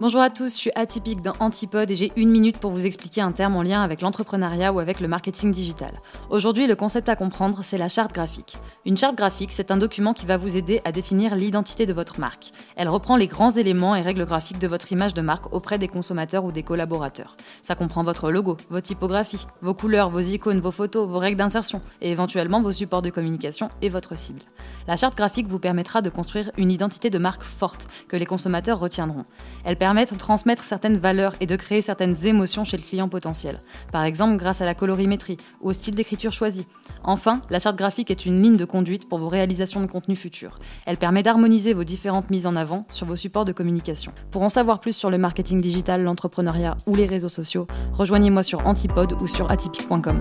Bonjour à tous, je suis atypique dans Antipode et j'ai une minute pour vous expliquer un terme en lien avec l'entrepreneuriat ou avec le marketing digital. Aujourd'hui, le concept à comprendre, c'est la charte graphique. Une charte graphique, c'est un document qui va vous aider à définir l'identité de votre marque. Elle reprend les grands éléments et règles graphiques de votre image de marque auprès des consommateurs ou des collaborateurs. Ça comprend votre logo, vos typographies, vos couleurs, vos icônes, vos photos, vos règles d'insertion et éventuellement vos supports de communication et votre cible. La charte graphique vous permettra de construire une identité de marque forte que les consommateurs retiendront. Elle permettre de transmettre certaines valeurs et de créer certaines émotions chez le client potentiel, par exemple grâce à la colorimétrie ou au style d'écriture choisi. Enfin, la charte graphique est une ligne de conduite pour vos réalisations de contenu futurs. Elle permet d'harmoniser vos différentes mises en avant sur vos supports de communication. Pour en savoir plus sur le marketing digital, l'entrepreneuriat ou les réseaux sociaux, rejoignez-moi sur Antipode ou sur atypique.com.